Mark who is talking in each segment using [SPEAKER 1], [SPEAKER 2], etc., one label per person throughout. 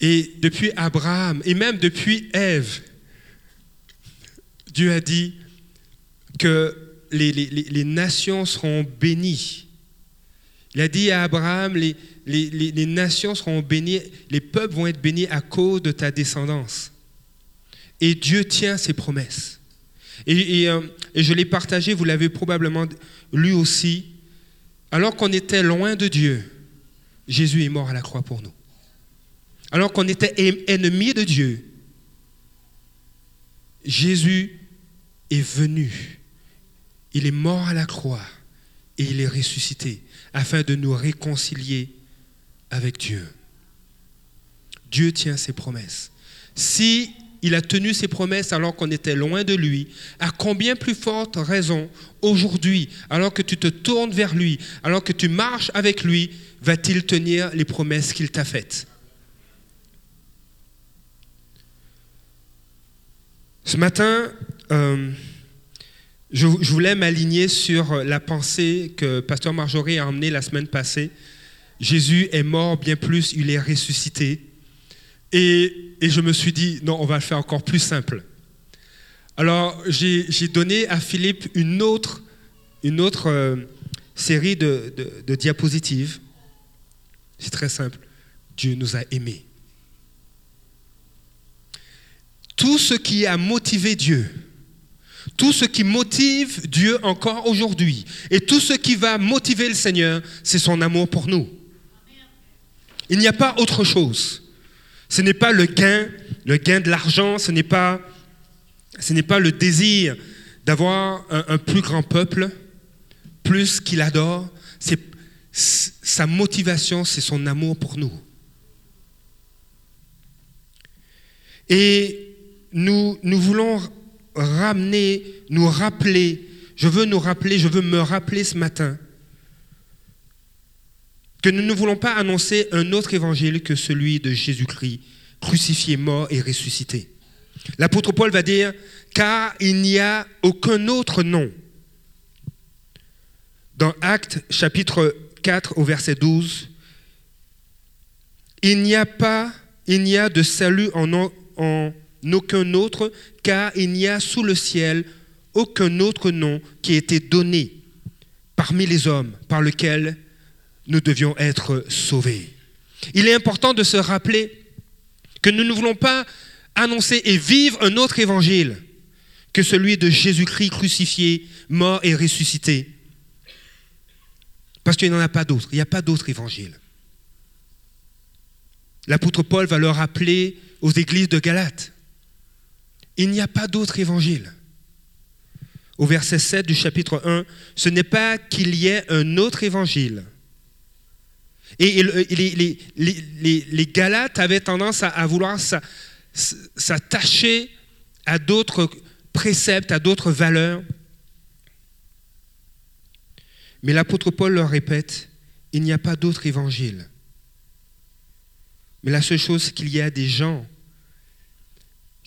[SPEAKER 1] Et depuis Abraham, et même depuis Ève, Dieu a dit que les, nations seront bénies. Il a dit à Abraham, les, nations seront bénies, les peuples vont être bénis à cause de ta descendance. Et Dieu tient ses promesses. Et, euh, je l'ai partagé, vous l'avez probablement lu aussi. Alors qu'on était loin de Dieu, Jésus est mort à la croix pour nous. Alors qu'on était ennemi de Dieu, Jésus est venu. Il est mort à la croix et il est ressuscité afin de nous réconcilier avec Dieu. Dieu tient ses promesses. Si il a tenu ses promesses alors qu'on était loin de lui, à combien plus forte raison aujourd'hui, alors que tu te tournes vers lui, alors que tu marches avec lui, va-t-il tenir les promesses qu'il t'a faites? Ce matin, euh, je, voulais m'aligner sur la pensée que Pasteur Marjorie a emmenée la semaine passée. Jésus est mort bien plus, il est ressuscité. Et, je me suis dit, non, on va le faire encore plus simple. Alors, j'ai donné à Philippe une autre, une autre euh, série de, de diapositives. C'est très simple. Dieu nous a aimés. Tout ce qui a motivé Dieu, tout ce qui motive Dieu encore aujourd'hui, et tout ce qui va motiver le Seigneur, c'est son amour pour nous. Il n'y a pas autre chose. Ce n'est pas le gain, le gain de l'argent, ce n'est pas, le désir d'avoir un, plus grand peuple, plus qu'il adore. C'est sa motivation, c'est son amour pour nous. Et nous, nous voulons ramener, nous rappeler, je veux nous rappeler, je veux me rappeler ce matin que nous ne voulons pas annoncer un autre évangile que celui de Jésus-Christ, crucifié, mort et ressuscité. L'apôtre Paul va dire, car il n'y a aucun autre nom. Dans Actes chapitre 4 au verset 12, il n'y a pas, il n'y a de salut en, en aucun autre, car il n'y a sous le ciel aucun autre nom qui ait été donné parmi les hommes par lequel nous devions être sauvés. Il est important de se rappeler que nous ne voulons pas annoncer et vivre un autre évangile que celui de Jésus-Christ crucifié, mort et ressuscité. Parce qu'il n'y en a pas d'autre. Il n'y a pas d'autre évangile. L'apôtre Paul va le rappeler aux églises de Galate. Il n'y a pas d'autre évangile. Au verset 7 du chapitre 1, ce n'est pas qu'il y ait un autre évangile, et les, Galates avaient tendance à, vouloir s'attacher à d'autres préceptes, à d'autres valeurs. Mais l'apôtre Paul leur répète, il n'y a pas d'autre évangile. Mais la seule chose, c'est qu'il y a des gens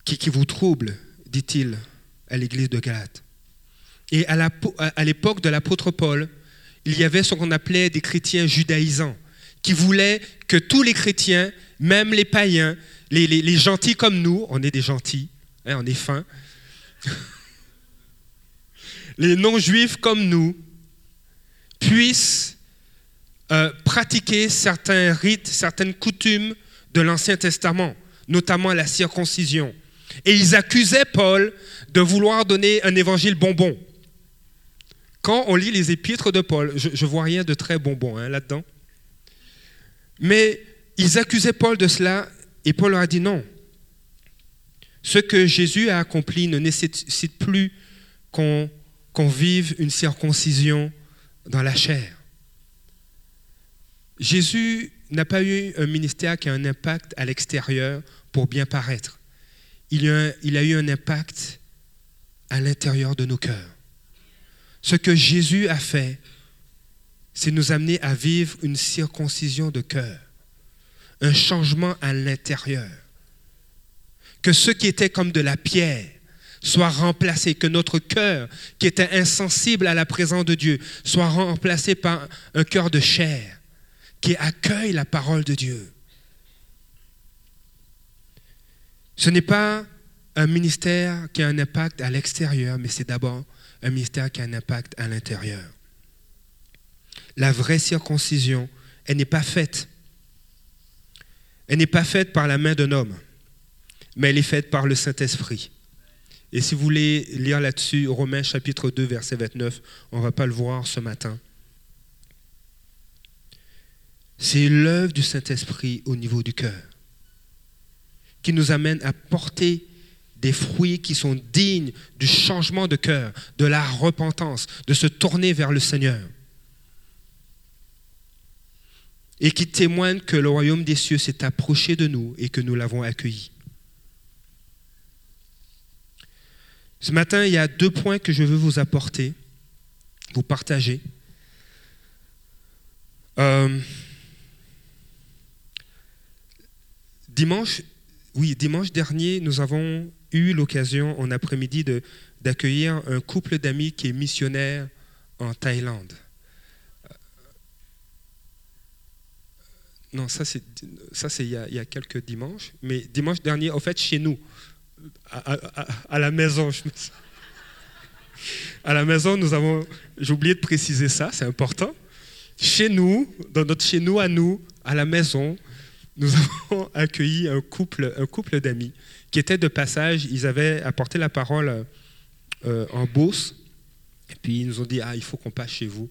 [SPEAKER 1] qui, vous troublent, dit-il à l'église de Galate. Et à l'époque de l'apôtre Paul, il y avait ce qu'on appelait des chrétiens judaïsants qui voulait que tous les chrétiens, même les païens, les, gentils comme nous, on est des gentils, hein, on est fins, les non-juifs comme nous, puissent euh, pratiquer certains rites, certaines coutumes de l'Ancien Testament, notamment la circoncision. Et ils accusaient Paul de vouloir donner un évangile bonbon. Quand on lit les épîtres de Paul, je ne vois rien de très bonbon hein, là-dedans. Mais ils accusaient Paul de cela et Paul leur a dit non. Ce que Jésus a accompli ne nécessite plus qu'on vive une circoncision dans la chair. Jésus n'a pas eu un ministère qui a un impact à l'extérieur pour bien paraître. Il a, a eu un impact à l'intérieur de nos cœurs. Ce que Jésus a fait, c'est nous amener à vivre une circoncision de cœur, un changement à l'intérieur. Que ce qui était comme de la pierre soit remplacé, que notre cœur, qui était insensible à la présence de Dieu, soit remplacé par un cœur de chair, qui accueille la parole de Dieu. Ce n'est pas un ministère qui a un impact à l'extérieur, mais c'est d'abord un ministère qui a un impact à l'intérieur. La vraie circoncision, elle n'est pas faite. Elle n'est pas faite par la main d'un homme, mais elle est faite par le Saint-Esprit. Et si vous voulez lire là-dessus, Romains chapitre 2, verset 29, on ne va pas le voir ce matin. C'est l'œuvre du Saint-Esprit au niveau du cœur qui nous amène à porter des fruits qui sont dignes du changement de cœur, de la repentance, de se tourner vers le Seigneur. Et qui témoignent que le royaume des cieux s'est approché de nous et que nous l'avons accueilli. Ce matin, il y a deux points que je veux vous apporter, vous partager. Euh, dimanche, oui, dimanche dernier, nous avons eu l'occasion en après-midi d'accueillir un couple d'amis qui est missionnaire en Thaïlande. Euh, non, ça c'est ça c'est il, y a quelques dimanches, mais dimanche dernier, en fait, chez nous, à, la maison, à la maison, nous avons, j'ai oublié de préciser ça, c'est important. Chez nous, dans notre chez nous à nous, à la maison, nous avons accueilli un couple, un couple d'amis qui étaient de passage. Ils avaient apporté la parole euh, en Beauce. Et puis ils nous ont dit Ah, il faut qu'on passe chez vous.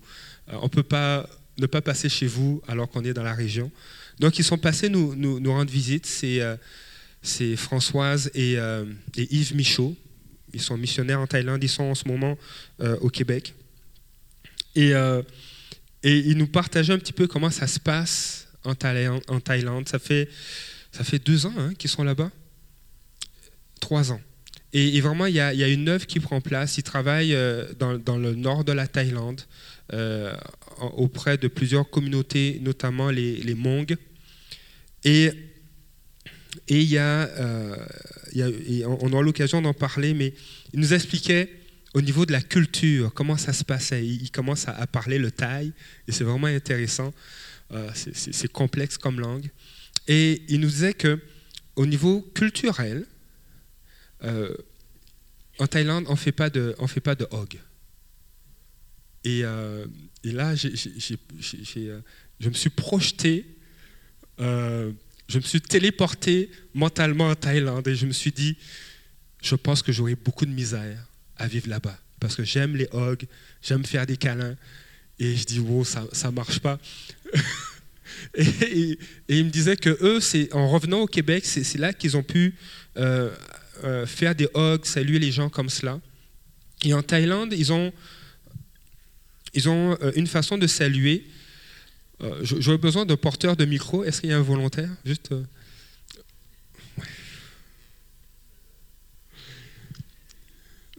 [SPEAKER 1] Euh, on ne peut pas ne pas passer chez vous alors qu'on est dans la région. Donc ils sont passés nous, rendre visite. C'est euh, Françoise et, et, Yves Michaud. Ils sont missionnaires en Thaïlande. Ils sont en ce moment au Québec. Et, et ils nous partageaient un petit peu comment ça se passe en Thaïlande. Ça fait, ça fait deux ans hein, qu'ils sont là-bas. Trois ans. Et, vraiment, il y, a, une œuvre qui prend place. Ils travaillent euh, dans, le nord de la Thaïlande, euh, auprès de plusieurs communautés, notamment les, les. Et, et, y a, euh, on a l'occasion d'en parler, mais il nous expliquait au niveau de la culture, comment ça se passait. Il, commence à parler le thaï, et c'est vraiment intéressant. Euh, c'est complexe comme langue. Et il nous disait que au niveau culturel, euh, en Thaïlande, on fait pas de, on fait pas de hog. Et, euh, et là, je me suis projeté, je me suis téléporté mentalement en Thaïlande et je me suis dit, je pense que j'aurai beaucoup de misère à vivre là-bas parce que j'aime les hogs, j'aime faire des câlins. Et je dis, wow, ça ne marche pas. et, il me disait que eux, en revenant au Québec, c'est là qu'ils ont pu euh, euh, faire des hugs, saluer les gens comme cela. Et en Thaïlande, ils ont, ils ont euh, une façon de saluer. J'aurais besoin d'un porteur de micro. Est-ce qu'il y a un volontaire? Juste.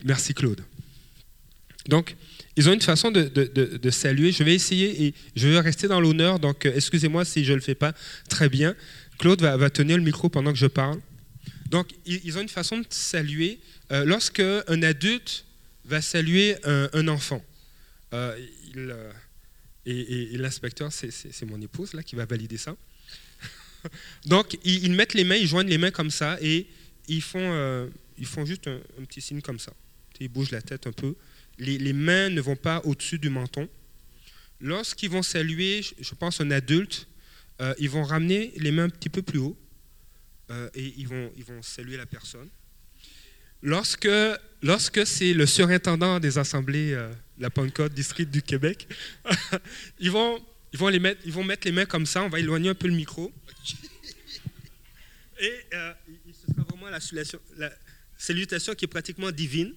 [SPEAKER 1] Merci Claude. Donc, ils ont une façon de, saluer. Je vais essayer et je vais rester dans l'honneur, donc euh, excusez-moi si je ne le fais pas très bien. Claude va, tenir le micro pendant que je parle. Donc, ils ont une façon de saluer. Euh, lorsque un adulte va saluer un, enfant, euh, et, l'inspecteur, c'est mon épouse là qui va valider ça. Donc, ils, mettent les mains, ils joignent les mains comme ça et ils font, ils font juste un petit signe comme ça. Ils bougent la tête un peu les, mains ne vont pas au-dessus du menton. Lorsqu'ils vont saluer, je pense, un adulte, euh, ils vont ramener les mains un petit peu plus haut euh, et ils vont, ils vont saluer la personne. Lorsque, lorsque c'est le surintendant des assemblées euh, la Pentecôte district du Québec, ils, vont, ils, vont les mettre, ils vont mettre les mains comme ça, on va éloigner un peu le micro. Et ce sera vraiment la, la, salutation qui est pratiquement divine.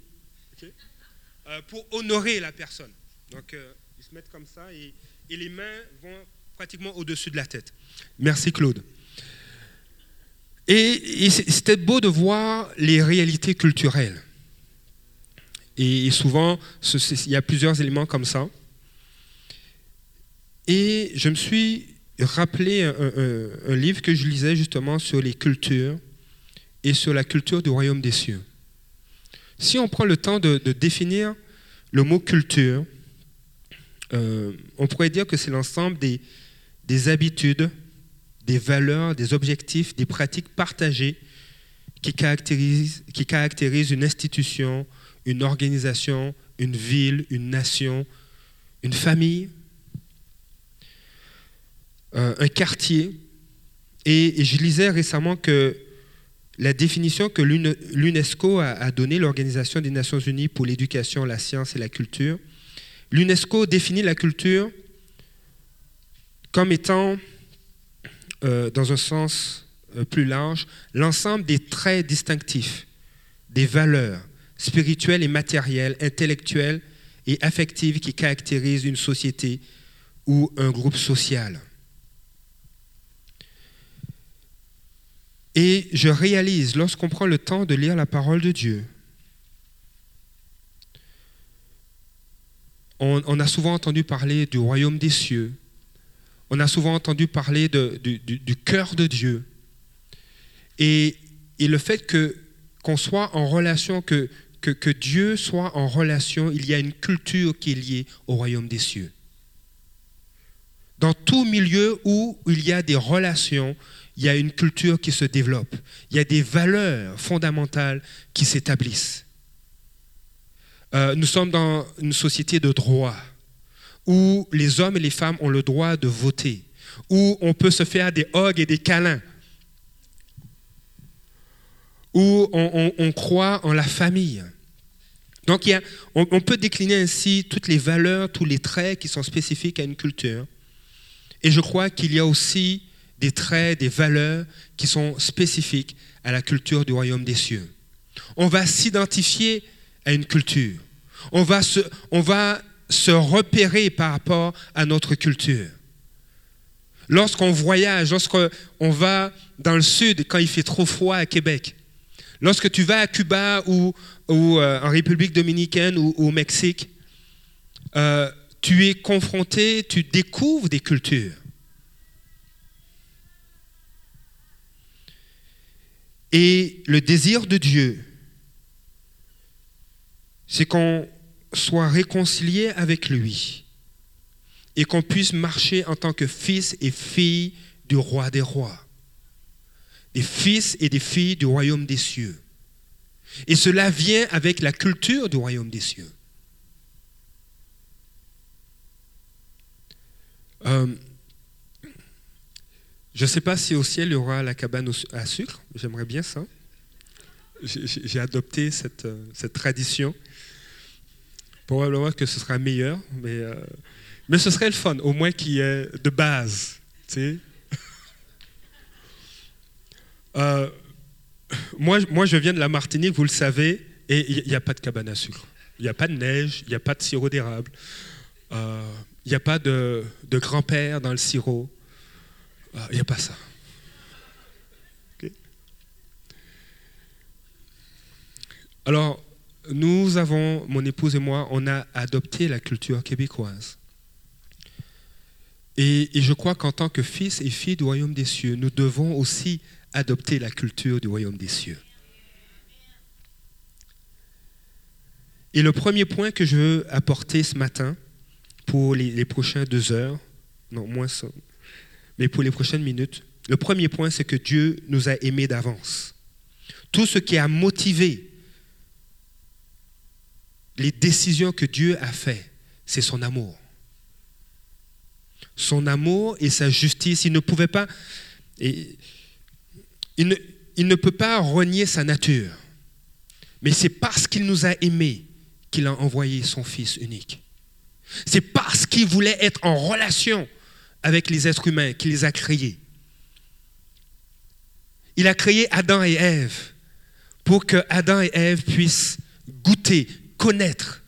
[SPEAKER 1] Euh, pour honorer la personne. Donc, euh, ils se mettent comme ça et, les mains vont pratiquement au-dessus de la tête. Merci Claude. Et, c'était beau de voir les réalités culturelles. Et, souvent, il y a plusieurs éléments comme ça. Et je me suis rappelé un, livre que je lisais justement sur les cultures et sur la culture du royaume des cieux. Si on prend le temps de, définir le mot culture, euh, on pourrait dire que c'est l'ensemble des, des, habitudes, des valeurs, des objectifs, des pratiques partagées qui caractérise, qui caractérise une institution, une organisation, une ville, une nation, une famille, euh, un quartier. Et, je lisais récemment que la définition que l'UNESCO a, donnée, l'Organisation des Nations Unies pour l'éducation, la science et la culture, l'UNESCO définit la culture comme étant, euh, dans un sens euh, plus large, l'ensemble des traits distinctifs, des valeurs spirituelles et matérielles, intellectuelles et affectives qui caractérisent une société ou un groupe social. Et je réalise, lorsqu'on prend le temps de lire la parole de Dieu, on, a souvent entendu parler du royaume des cieux, on a souvent entendu parler du, cœur de Dieu. Et, le fait que qu'on soit en relation, que Dieu soit en relation, il y a une culture qui est liée au royaume des cieux. Dans tout milieu où il y a des relations, il y a une culture qui se développe, il y a des valeurs fondamentales qui s'établissent. Euh, nous sommes dans une société de droit où les hommes et les femmes ont le droit de voter, où on peut se faire des hugs et des câlins, où on, croit en la famille. Donc on peut décliner ainsi toutes les valeurs, tous les traits qui sont spécifiques à une culture. Et je crois qu'il y a aussi des traits, des valeurs qui sont spécifiques à la culture du royaume des cieux. On va s'identifier à une culture. On va, se, repérer par rapport à notre culture. Lorsqu'on voyage, lorsqu'on va dans le sud quand il fait trop froid à Québec, lorsque tu vas à Cuba ou, ou euh, en République dominicaine ou, au Mexique, euh, tu es confronté, tu découvres des cultures. Et le désir de Dieu, c'est qu'on soit réconcilié avec lui et qu'on puisse marcher en tant que fils et filles du roi des rois, des fils et des filles du royaume des cieux. Et cela vient avec la culture du royaume des cieux. Euh, je ne sais pas si au ciel il y aura la cabane à sucre. J'aimerais bien ça. J'ai adopté cette, euh, cette, tradition. Probablement que ce sera meilleur, mais, euh, ce serait le fun, au moins qui est de base. Euh, moi, je viens de la Martinique, vous le savez, et il n'y a pas de cabane à sucre. Il n'y a pas de neige, il n'y a pas de sirop d'érable, il n'y a pas de grand-père dans le sirop. Il ah, n'y a pas ça. Alors, nous avons, mon épouse et moi, on a adopté la culture québécoise. Et, je crois qu'en tant que fils et filles du royaume des cieux, nous devons aussi adopter la culture du royaume des cieux. Et le premier point que je veux apporter ce matin, pour les, les prochains deux heures, non, moins ça, mais pour les prochaines minutes, le premier point, c'est que Dieu nous a aimés d'avance. Tout ce qui a motivé les décisions que Dieu a faites, c'est son amour. Son amour et sa justice, il ne pouvait pas, il, ne, il ne peut pas renier sa nature. Mais c'est parce qu'il nous a aimés qu'il a envoyé son Fils unique. C'est parce qu'il voulait être en relation avec les êtres humains, qu'il les a créés. Il a créé Adam et Ève pour que Adam et Ève puissent goûter, connaître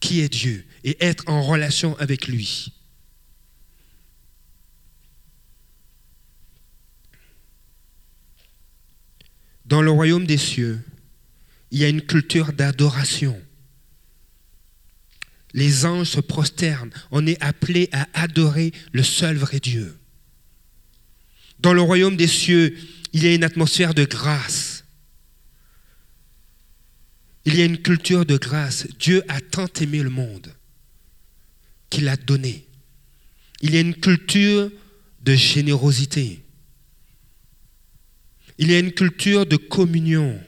[SPEAKER 1] qui est Dieu et être en relation avec lui. Dans le royaume des cieux, il y a une culture d'adoration les anges se prosternent. On est appelé à adorer le seul vrai Dieu. Dans le royaume des cieux, il y a une atmosphère de grâce. Il y a une culture de grâce. Dieu a tant aimé le monde qu'il a donné. Il y a une culture de générosité. Il y a une culture de communion.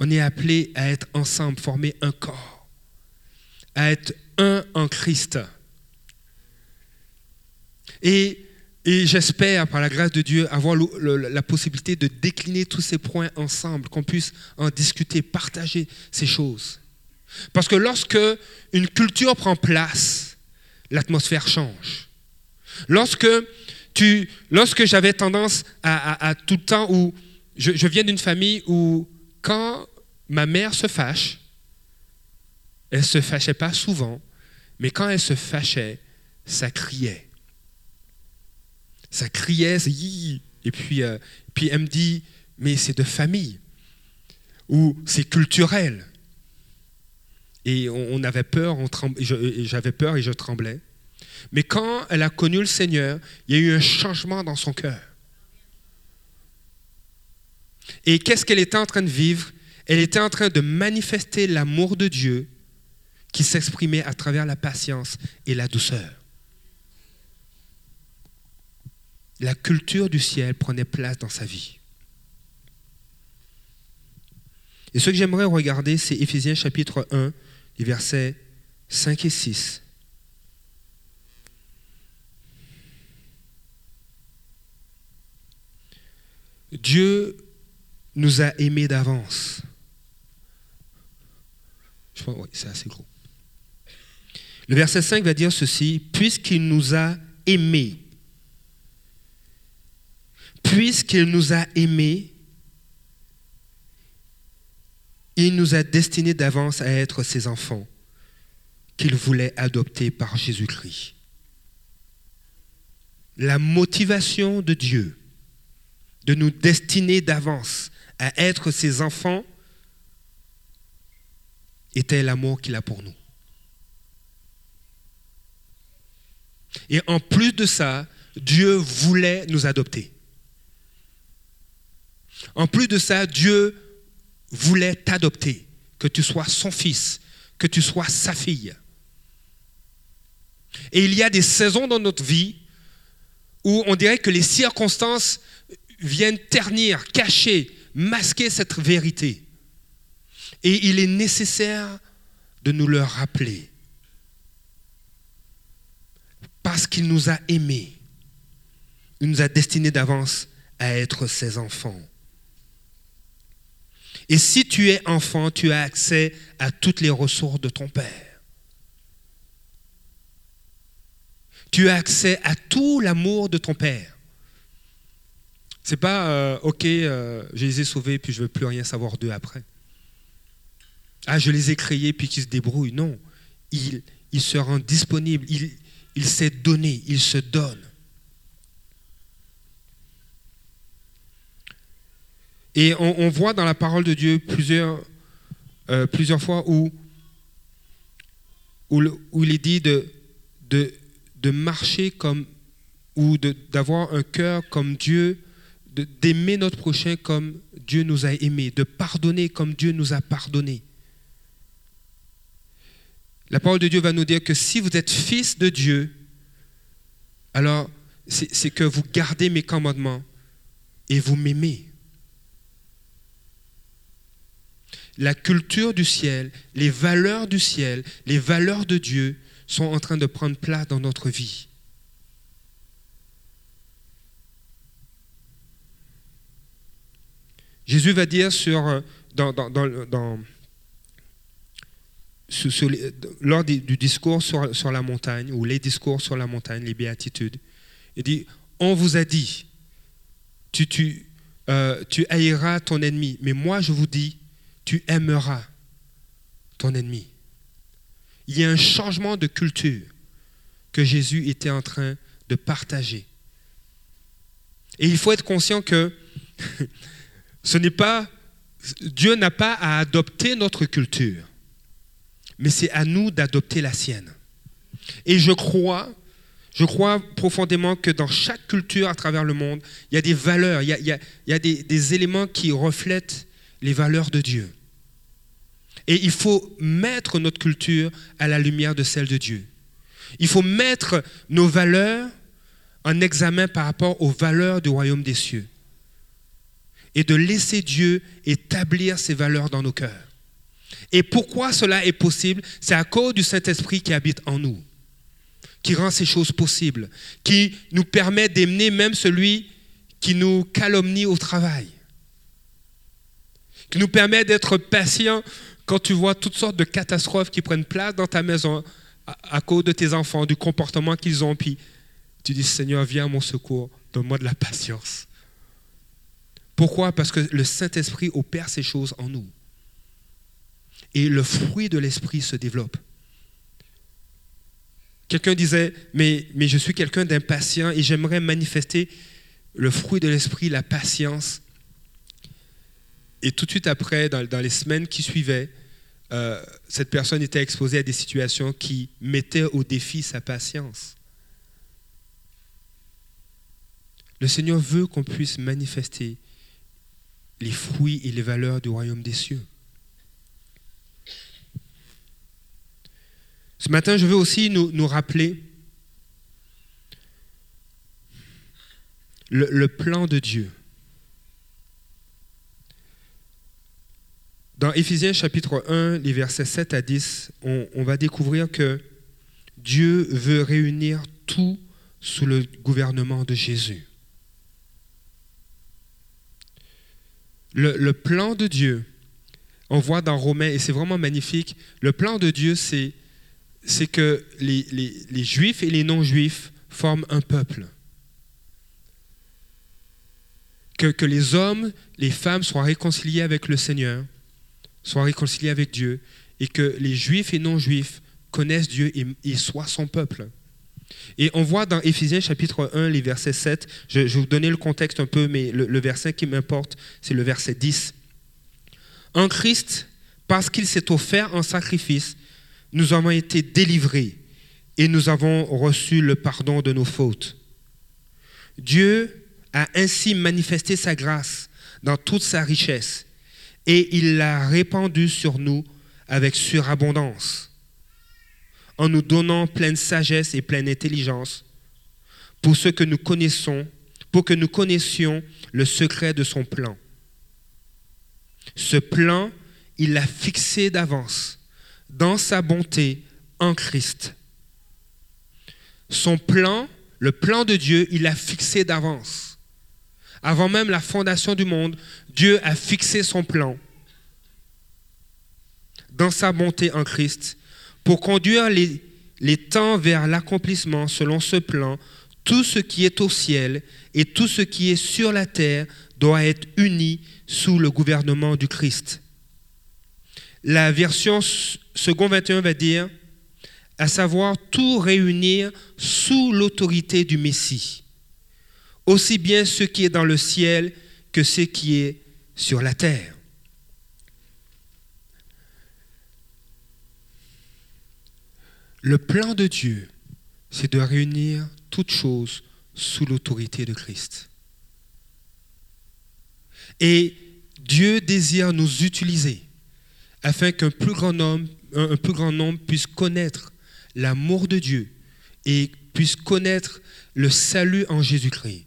[SPEAKER 1] On est appelé à être ensemble, former un corps, à être un en Christ. Et, j'espère, par la grâce de Dieu, avoir la possibilité de décliner tous ces points ensemble, qu'on puisse en discuter, partager ces choses. Parce que lorsque une culture prend place, l'atmosphère change. Lorsque, lorsque j'avais tendance à, tout le temps où je viens d'une famille où quand ma mère se fâche, elle ne se fâchait pas souvent, mais quand elle se fâchait, ça criait. Ça criait, c'est et puis, euh, puis elle me dit, mais c'est de famille, ou c'est culturel. Et on, avait peur, j'avais peur et je tremblais. Mais quand elle a connu le Seigneur, il y a eu un changement dans son cœur. Et qu'est-ce qu'elle était en train de vivre? Elle était en train de manifester l'amour de Dieu qui s'exprimait à travers la patience et la douceur. La culture du ciel prenait place dans sa vie. Et ce que j'aimerais regarder, c'est Éphésiens chapitre 1, les versets 5 et 6. Dieu nous a aimés d'avance. Je pense, oui, c'est assez gros. Le verset 5 va dire ceci, puisqu'il nous a aimés, puisqu'il nous a aimés, il nous a destinés d'avance à être ses enfants qu'il voulait adopter par Jésus-Christ. La motivation de Dieu de nous destiner d'avance à être ses enfants était l'amour qu'il a pour nous. Et en plus de ça, Dieu voulait nous adopter. En plus de ça, Dieu voulait t'adopter, que tu sois son fils, que tu sois sa fille. Et il y a des saisons dans notre vie où on dirait que les circonstances viennent ternir, cacher, masquer cette vérité. Et il est nécessaire de nous le rappeler. Parce qu'il nous a aimés. Il nous a destinés d'avance à être ses enfants. Et si tu es enfant, tu as accès à toutes les ressources de ton Père. Tu as accès à tout l'amour de ton Père. C'est pas euh, ok, euh, je les ai sauvés puis je veux plus rien savoir d'eux après. Ah, je les ai créés puis qu'ils se débrouillent. Non, il, il se rend disponible, il s'est donné, il se donne. Et on, voit dans la parole de Dieu plusieurs, euh, fois où, il est dit de, marcher comme, ou d'avoir un cœur comme Dieu d'aimer notre prochain comme Dieu nous a aimés, de pardonner comme Dieu nous a pardonné. La parole de Dieu va nous dire que si vous êtes fils de Dieu, alors c'est que vous gardez mes commandements et vous m'aimez. La culture du ciel, les valeurs du ciel, les valeurs de Dieu sont en train de prendre place dans notre vie. Jésus va dire sur, euh, dans, lors du discours sur, la montagne, ou les discours sur la montagne, les béatitudes, il dit, on vous a dit, tu, tu, euh, tu haïras ton ennemi, mais moi je vous dis, tu aimeras ton ennemi. Il y a un changement de culture que Jésus était en train de partager. Et il faut être conscient que Ce n'est pas Dieu n'a pas à adopter notre culture, mais c'est à nous d'adopter la sienne. Et je crois, je crois profondément que dans chaque culture à travers le monde, il y a des valeurs, il y a, des, des éléments qui reflètent les valeurs de Dieu. Et il faut mettre notre culture à la lumière de celle de Dieu. Il faut mettre nos valeurs en examen par rapport aux valeurs du royaume des cieux. et de laisser Dieu établir ses valeurs dans nos cœurs. Et pourquoi cela est possible? C'est à cause du Saint-Esprit qui habite en nous, qui rend ces choses possibles, qui nous permet d'aimer même celui qui nous calomnie au travail, qui nous permet d'être patient quand tu vois toutes sortes de catastrophes qui prennent place dans ta maison à, cause de tes enfants, du comportement qu'ils ont, puis tu dis Seigneur, viens à mon secours, donne-moi de la patience. Pourquoi? Parce que le Saint-Esprit opère ces choses en nous. Et le fruit de l'Esprit se développe. Quelqu'un disait, mais, je suis quelqu'un d'impatient et j'aimerais manifester le fruit de l'Esprit, la patience. Et tout de suite après, dans, les semaines qui suivaient, euh, cette personne était exposée à des situations qui mettaient au défi sa patience. Le Seigneur veut qu'on puisse manifester les fruits et les valeurs du royaume des cieux. Ce matin, je veux aussi nous, rappeler le, plan de Dieu. Dans Éphésiens chapitre 1, les versets 7 à 10, on, on va découvrir que Dieu veut réunir tout sous le gouvernement de Jésus. Le, plan de Dieu, on voit dans Romains, et c'est vraiment magnifique, le plan de Dieu, c'est, c'est que les, juifs et les non-juifs forment un peuple. Que, que, les hommes, les femmes soient réconciliés avec le Seigneur, soient réconciliés avec Dieu, et que les juifs et non-juifs connaissent Dieu et soient son peuple. Et on voit dans Éphésiens chapitre 1, les versets 7, je, vais vous donner le contexte un peu, mais le, le verset qui m'importe, c'est le verset 10. En Christ, parce qu'il s'est offert en sacrifice, nous avons été délivrés et nous avons reçu le pardon de nos fautes. Dieu a ainsi manifesté sa grâce dans toute sa richesse et il l'a répandue sur nous avec surabondance en nous donnant pleine sagesse et pleine intelligence pour ce que nous connaissons, pour que nous connaissions le secret de son plan. Ce plan, il l'a fixé d'avance dans sa bonté en Christ. Son plan, le plan de Dieu, il l'a fixé d'avance. Avant même la fondation du monde, Dieu a fixé son plan dans sa bonté en Christ pour conduire les, temps vers l'accomplissement selon ce plan, tout ce qui est au ciel et tout ce qui est sur la terre doit être uni sous le gouvernement du Christ. La version second 21 va dire, à savoir tout réunir sous l'autorité du Messie, aussi bien ce qui est dans le ciel que ce qui est sur la terre. Le plan de Dieu, c'est de réunir toutes choses sous l'autorité de Christ. Et Dieu désire nous utiliser afin qu'un plus grand nombre, un plus grand nombre puisse connaître l'amour de Dieu et puisse connaître le salut en Jésus-Christ.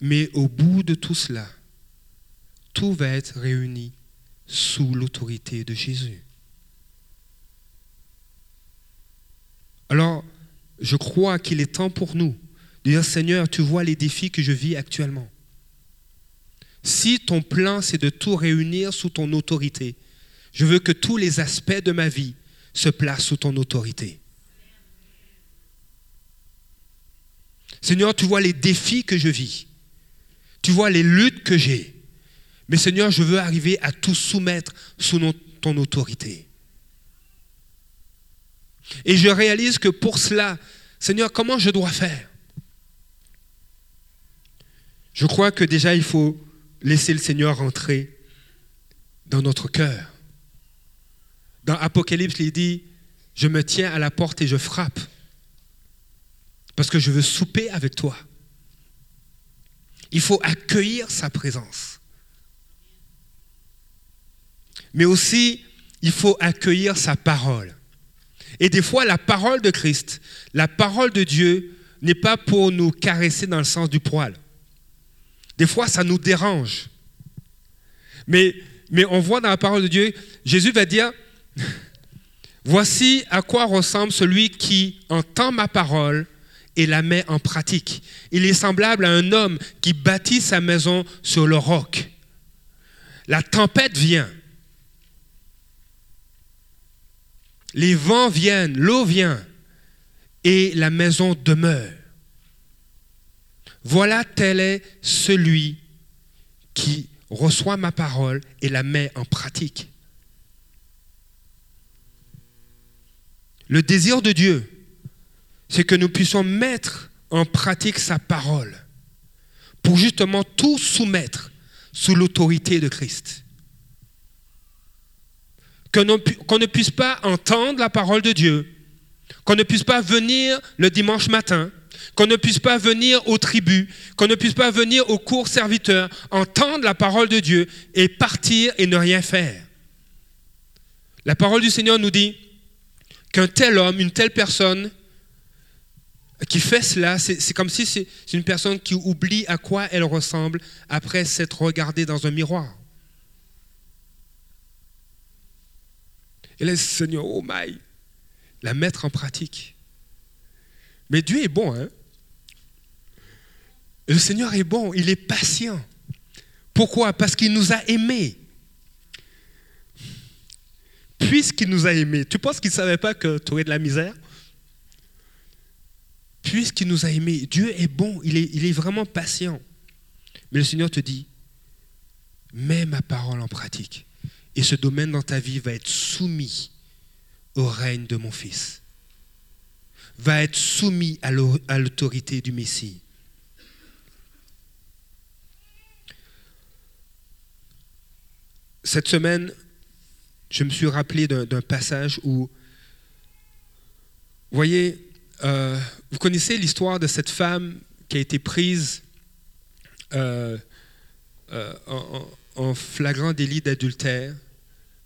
[SPEAKER 1] Mais au bout de tout cela, tout va être réuni sous l'autorité de Jésus. Alors, je crois qu'il est temps pour nous de dire, Seigneur, tu vois les défis que je vis actuellement. Si ton plan, c'est de tout réunir sous ton autorité, je veux que tous les aspects de ma vie se placent sous ton autorité. Seigneur, tu vois les défis que je vis. Tu vois les luttes que j'ai. Mais Seigneur, je veux arriver à tout soumettre sous ton autorité. Et je réalise que pour cela, Seigneur, comment je dois faire? Je crois que déjà il faut laisser le Seigneur rentrer dans notre cœur. Dans Apocalypse, il dit, je me tiens à la porte et je frappe, parce que je veux souper avec toi. Il faut accueillir sa présence. Mais aussi, il faut accueillir sa parole. Et des fois, la parole de Christ, la parole de Dieu n'est pas pour nous caresser dans le sens du poil. Des fois, ça nous dérange. Mais, mais on voit dans la parole de Dieu, Jésus va dire, voici à quoi ressemble celui qui entend ma parole et la met en pratique. Il est semblable à un homme qui bâtit sa maison sur le roc. La tempête vient. Les vents viennent, l'eau vient et la maison demeure. Voilà tel est celui qui reçoit ma parole et la met en pratique. Le désir de Dieu, c'est que nous puissions mettre en pratique sa parole pour justement tout soumettre sous l'autorité de Christ. Qu'on ne puisse pas entendre la parole de Dieu, qu'on ne puisse pas venir le dimanche matin, qu'on ne puisse pas venir aux tribus, qu'on ne puisse pas venir aux cours serviteurs, entendre la parole de Dieu et partir et ne rien faire. La parole du Seigneur nous dit qu'un tel homme, une telle personne qui fait cela, c'est comme si c'est une personne qui oublie à quoi elle ressemble après s'être regardée dans un miroir. Et là, Seigneur, oh my, la mettre en pratique. Mais Dieu est bon, hein? Le Seigneur est bon, il est patient. Pourquoi? Parce qu'il nous a aimés. Puisqu'il nous a aimés, tu penses qu'il ne savait pas que tu aurais de la misère? Puisqu'il nous a aimés, Dieu est bon, il est, il est vraiment patient. Mais le Seigneur te dit, mets ma parole en pratique. Et ce domaine dans ta vie va être soumis au règne de mon Fils. Va être soumis à l'autorité du Messie. Cette semaine, je me suis rappelé d'un passage où, vous voyez, euh, vous connaissez l'histoire de cette femme qui a été prise euh, euh, en, flagrant délit d'adultère.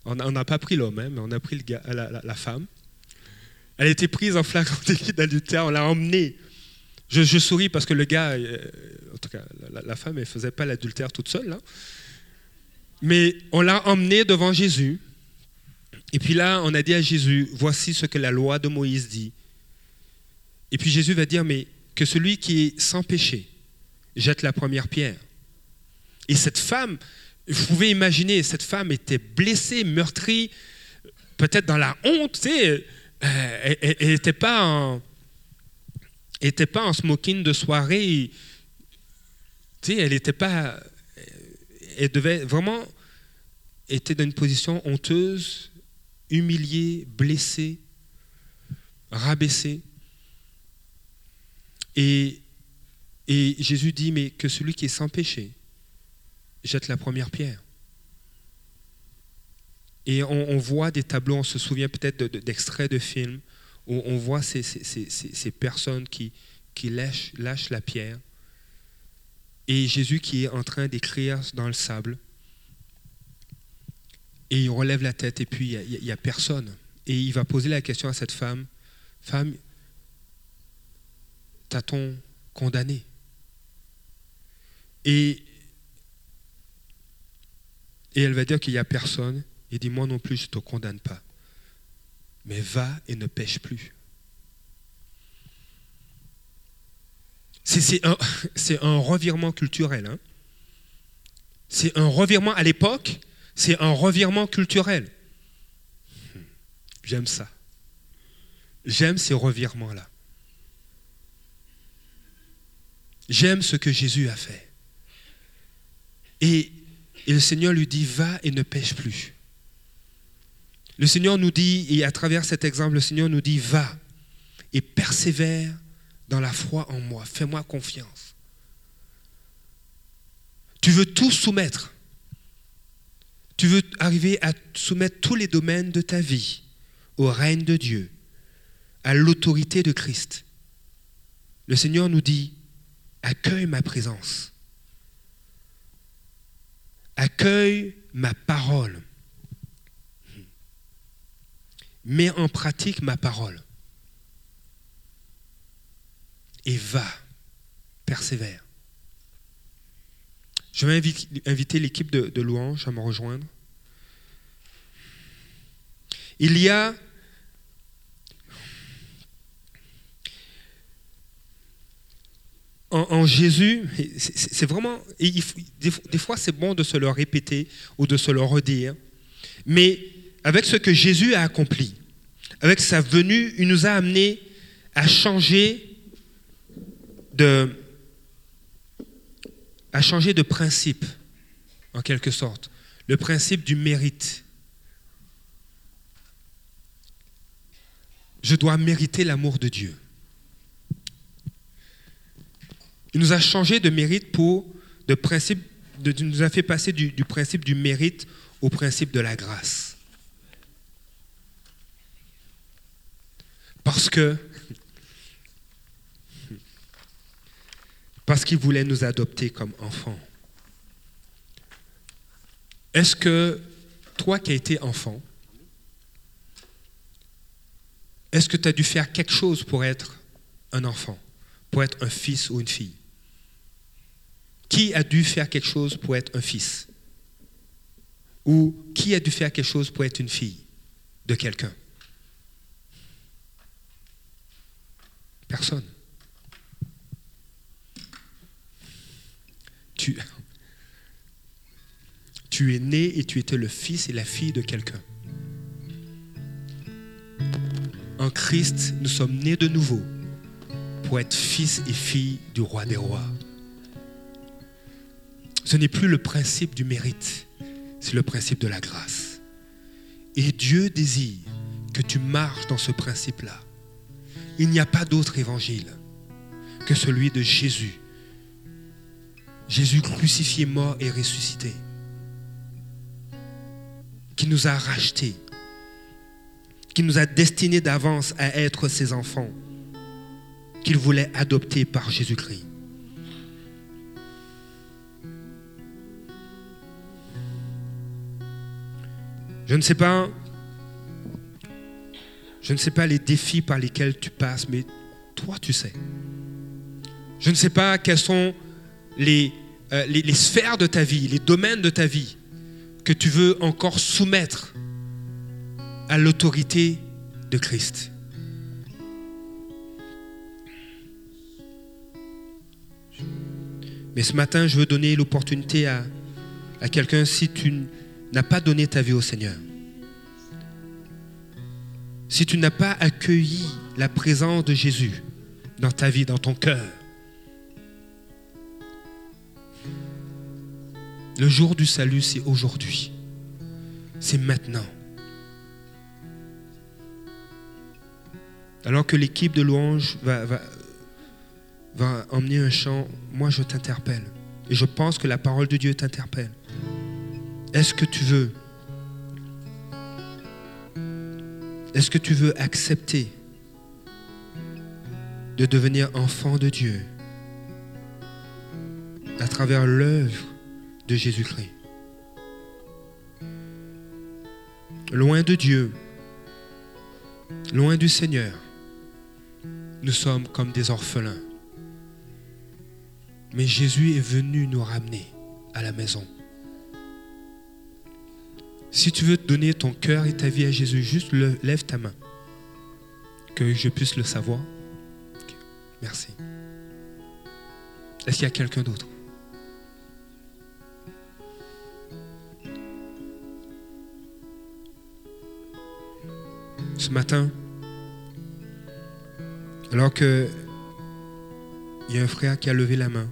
[SPEAKER 1] On n'a pas pris l'homme, hein, mais on a pris la, femme. Elle a été prise en flagrant délit d'adultère, on l'a emmenée. Je, souris parce que le gars, en tout cas, la, femme, elle ne faisait pas l'adultère toute seule. Là. Mais on l'a emmené devant Jésus. Et puis là, on a dit à Jésus, voici ce que la loi de Moïse dit. Et puis Jésus va dire, mais que celui qui est sans péché jette la première pierre. Et cette femme, vous pouvez imaginer, cette femme était blessée, meurtrie, peut-être dans la honte, tu sais, euh, elle n'était pas en, était pas en smoking de soirée, tu sais, elle n'était pas elle devait vraiment être dans une position honteuse, humiliée, blessée, rabaissée. Et, et Jésus dit, mais que celui qui est sans péché jette la première pierre. Et on, voit des tableaux, on se souvient peut-être d'extraits de, films, où on voit ces, ces, personnes qui, qui lâchent, lâchent la pierre et Jésus qui est en train d'écrire dans le sable. Et il relève la tête et puis il n'y a, personne. Et il va poser la question à cette femme, femme, t'a-t-on condamné? Et, et elle va dire qu'il n'y a personne. Et dit, moi non plus, je ne te condamne pas. Mais va et ne pêche plus. C'est un, revirement culturel. Hein. C'est un revirement à l'époque, c'est un revirement culturel. J'aime ça. J'aime ces revirements-là. J'aime ce que Jésus a fait. Et, et, le Seigneur lui dit, va et ne pêche plus. Le Seigneur nous dit, et à travers cet exemple, le Seigneur nous dit, va et persévère dans la foi en moi. Fais-moi confiance. Tu veux tout soumettre. Tu veux arriver à soumettre tous les domaines de ta vie au règne de Dieu, à l'autorité de Christ. Le Seigneur nous dit, accueille ma présence. Accueille ma parole. Mets en pratique ma parole et va, persévère. Je vais inviter l'équipe de, louange à me rejoindre. Il y a en, Jésus, c'est vraiment, des fois c'est bon de se le répéter ou de se le redire, mais avec ce que Jésus a accompli, avec sa venue, il nous a amené à changer de, à changer de principe, en quelque sorte, le principe du mérite. Je dois mériter l'amour de Dieu. Il nous a changé de mérite pour de principe, de, nous a fait passer du principe du mérite au principe de la grâce. Parce que parce qu'il voulait nous adopter comme enfants. Est-ce que toi qui as été enfant, est-ce que tu as dû faire quelque chose pour être un enfant, pour être un fils ou une fille? Qui a dû faire quelque chose pour être un fils? Ou qui a dû faire quelque chose pour être une fille de quelqu'un? Personne. Tu, es né et tu étais le fils et la fille de quelqu'un. En Christ, nous sommes nés de nouveau pour être fils et filles du roi des rois. Ce n'est plus le principe du mérite, c'est le principe de la grâce. Et Dieu désire que tu marches dans ce principe-là. Il n'y a pas d'autre évangile que celui de Jésus. Jésus crucifié, mort et ressuscité, qui nous a rachetés, qui nous a destinés d'avance à être ses enfants, qu'il voulait adopter par Jésus-Christ. Je ne sais pas je ne sais pas les défis par lesquels tu passes, mais toi, tu sais. Je ne sais pas quelles sont les, euh, les, sphères de ta vie, les domaines de ta vie que tu veux encore soumettre à l'autorité de Christ. Mais ce matin, je veux donner l'opportunité à, à quelqu'un si tu n'as pas donné ta vie au Seigneur si tu n'as pas accueilli la présence de Jésus dans ta vie, dans ton cœur, le jour du salut, c'est aujourd'hui. C'est maintenant. Alors que l'équipe de louange va, emmener un chant, moi je t'interpelle. Et je pense que la parole de Dieu t'interpelle. Est-ce que tu veux Est-ce que tu veux accepter de devenir enfant de Dieu à travers l'œuvre de Jésus-Christ Loin de Dieu, loin du Seigneur, nous sommes comme des orphelins. Mais Jésus est venu nous ramener à la maison. Si tu veux donner ton cœur et ta vie à Jésus, juste lève ta main. Que je puisse le savoir. Merci. Est-ce qu'il y a quelqu'un d'autre? Ce matin, alors que il y a un frère qui a levé la main,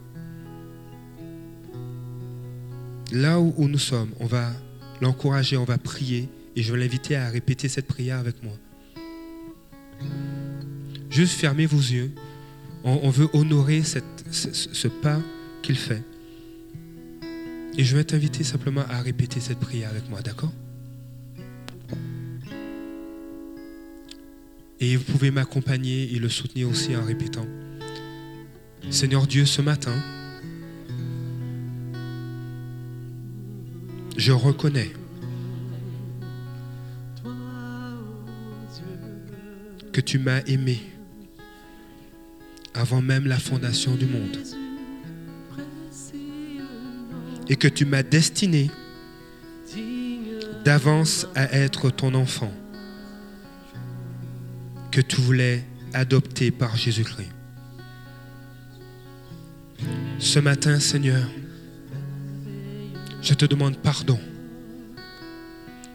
[SPEAKER 1] là où nous sommes, on va l'encourager, on va prier et je vais l'inviter à répéter cette prière avec moi. Juste fermez vos yeux. On, veut honorer ce, ce pas qu'il fait. Et je vais t'inviter simplement à répéter cette prière avec moi, d'accord? Et vous pouvez m'accompagner et le soutenir aussi en répétant. Seigneur Dieu, ce matin, je reconnais que tu m'as aimé avant même la fondation du monde. et que tu m'as destiné d'avance à être ton enfant que tu voulais adopter par Jésus-Christ. Ce matin, Seigneur, je te demande pardon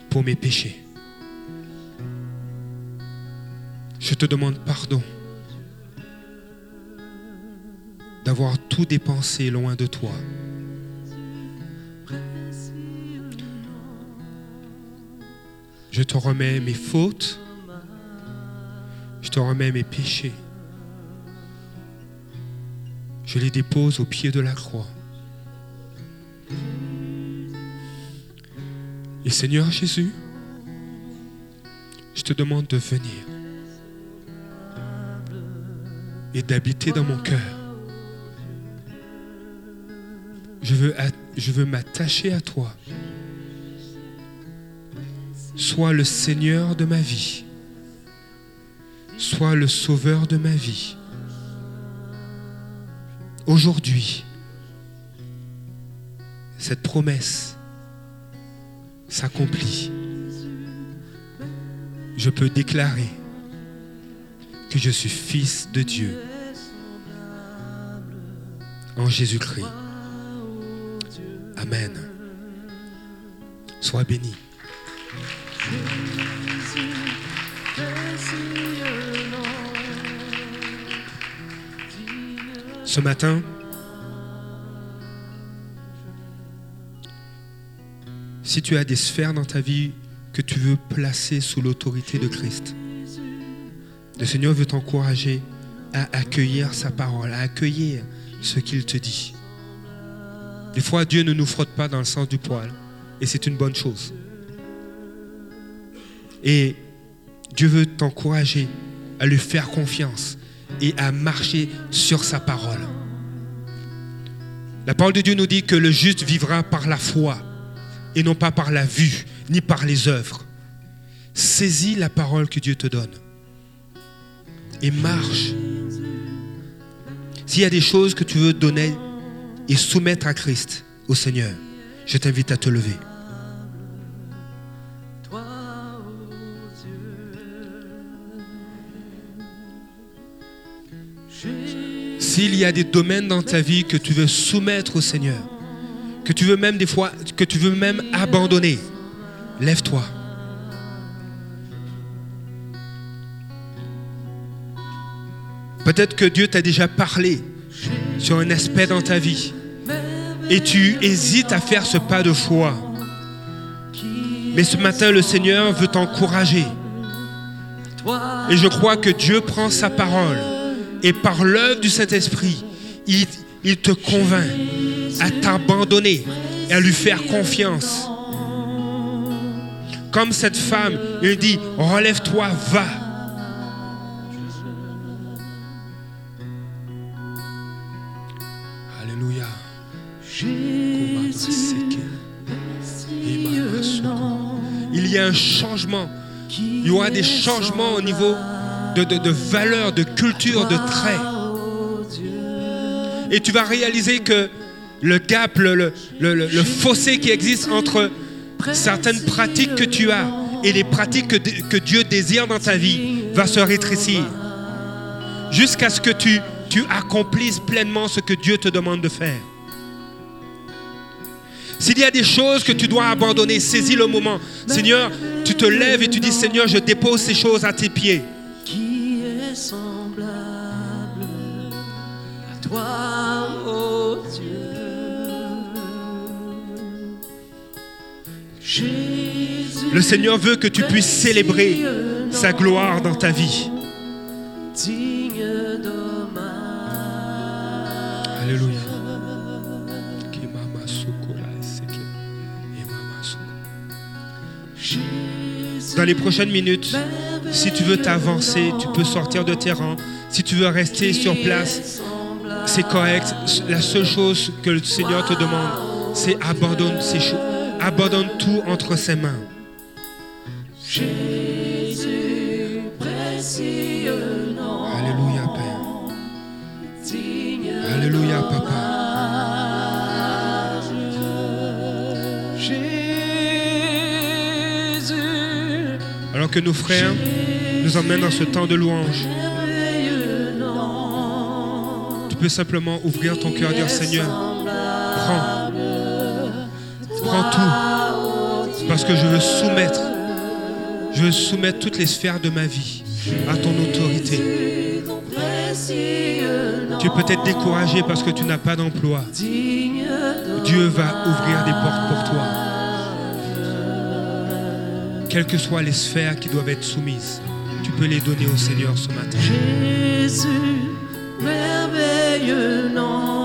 [SPEAKER 1] pour mes péchés. Je te demande pardon d'avoir tout dépensé loin de toi. Je te remets mes fautes. Je te remets mes péchés. Je les dépose au pied de la croix. Et Seigneur Jésus, je te demande de venir et d'habiter dans mon cœur. Je veux, je veux m'attacher à toi. Sois le Seigneur de ma vie. Sois le Sauveur de ma vie. Aujourd'hui, cette promesse s'accomplit. Je peux déclarer que je suis fils de Dieu en Jésus-Christ. Amen. Sois béni. Ce matin, si tu as des sphères dans ta vie que tu veux placer sous l'autorité de Christ, le Seigneur veut t'encourager à accueillir sa parole, à accueillir ce qu'il te dit. Des fois, Dieu ne nous frotte pas dans le sens du poil, et c'est une bonne chose. Et Dieu veut t'encourager à lui faire confiance et à marcher sur sa parole. La parole de Dieu nous dit que le juste vivra par la foi et non pas par la vue ni par les œuvres. Saisis la parole que Dieu te donne et marche. S'il y a des choses que tu veux donner et soumettre à Christ, au Seigneur, je t'invite à te lever. S'il y a des domaines dans ta vie que tu veux soumettre au Seigneur, que tu veux même des fois, que tu veux même abandonner, lève-toi. Peut-être que Dieu t'a déjà parlé sur un aspect dans ta vie et tu hésites à faire ce pas de foi. Mais ce matin, le Seigneur veut t'encourager. Et je crois que Dieu prend sa parole et par l'œuvre du Saint-Esprit, il, il, te convainc à t'abandonner et à lui faire confiance. Comme cette femme, il dit, relève-toi, va. Alléluia. Il y a un changement. Il y aura des changements au niveau de, de, de valeur, de culture, de traits. Et tu vas réaliser que le gap, le, le, le, le, fossé qui existe entre certaines pratiques que tu as et les pratiques que, que Dieu désire dans ta vie va se rétrécir. Jusqu'à ce que tu, tu accomplisses pleinement ce que Dieu te demande de faire. S'il y a des choses que tu dois abandonner, saisis le moment. Seigneur, tu te lèves et tu dis, Seigneur, je dépose ces choses à tes pieds. Le Seigneur veut que tu puisses célébrer sa gloire dans ta vie. Alléluia. Dans les prochaines minutes, si tu veux t'avancer, tu peux sortir de tes rangs. Si tu veux rester sur place, c'est correct. La seule chose que le Seigneur te demande, c'est abandonne ces choses. Abandonne tout entre ses mains.
[SPEAKER 2] Jésus, précieux nom,
[SPEAKER 1] Alléluia, Père. Alléluia, Papa.
[SPEAKER 2] Jésus,
[SPEAKER 1] Alors que nos frères nous emmènent dans ce temps de louange, tu peux simplement ouvrir ton cœur et dire Seigneur, prends, prends tout, parce que je veux soumettre, je veux soumettre toutes les sphères de ma vie à ton autorité. Tu es peut-être découragé parce que tu n'as pas d'emploi. Dieu va ouvrir des portes pour toi. Quelles que soient les sphères qui doivent être soumises, tu peux les donner au Seigneur ce matin.
[SPEAKER 2] Jésus, merveilleux nom.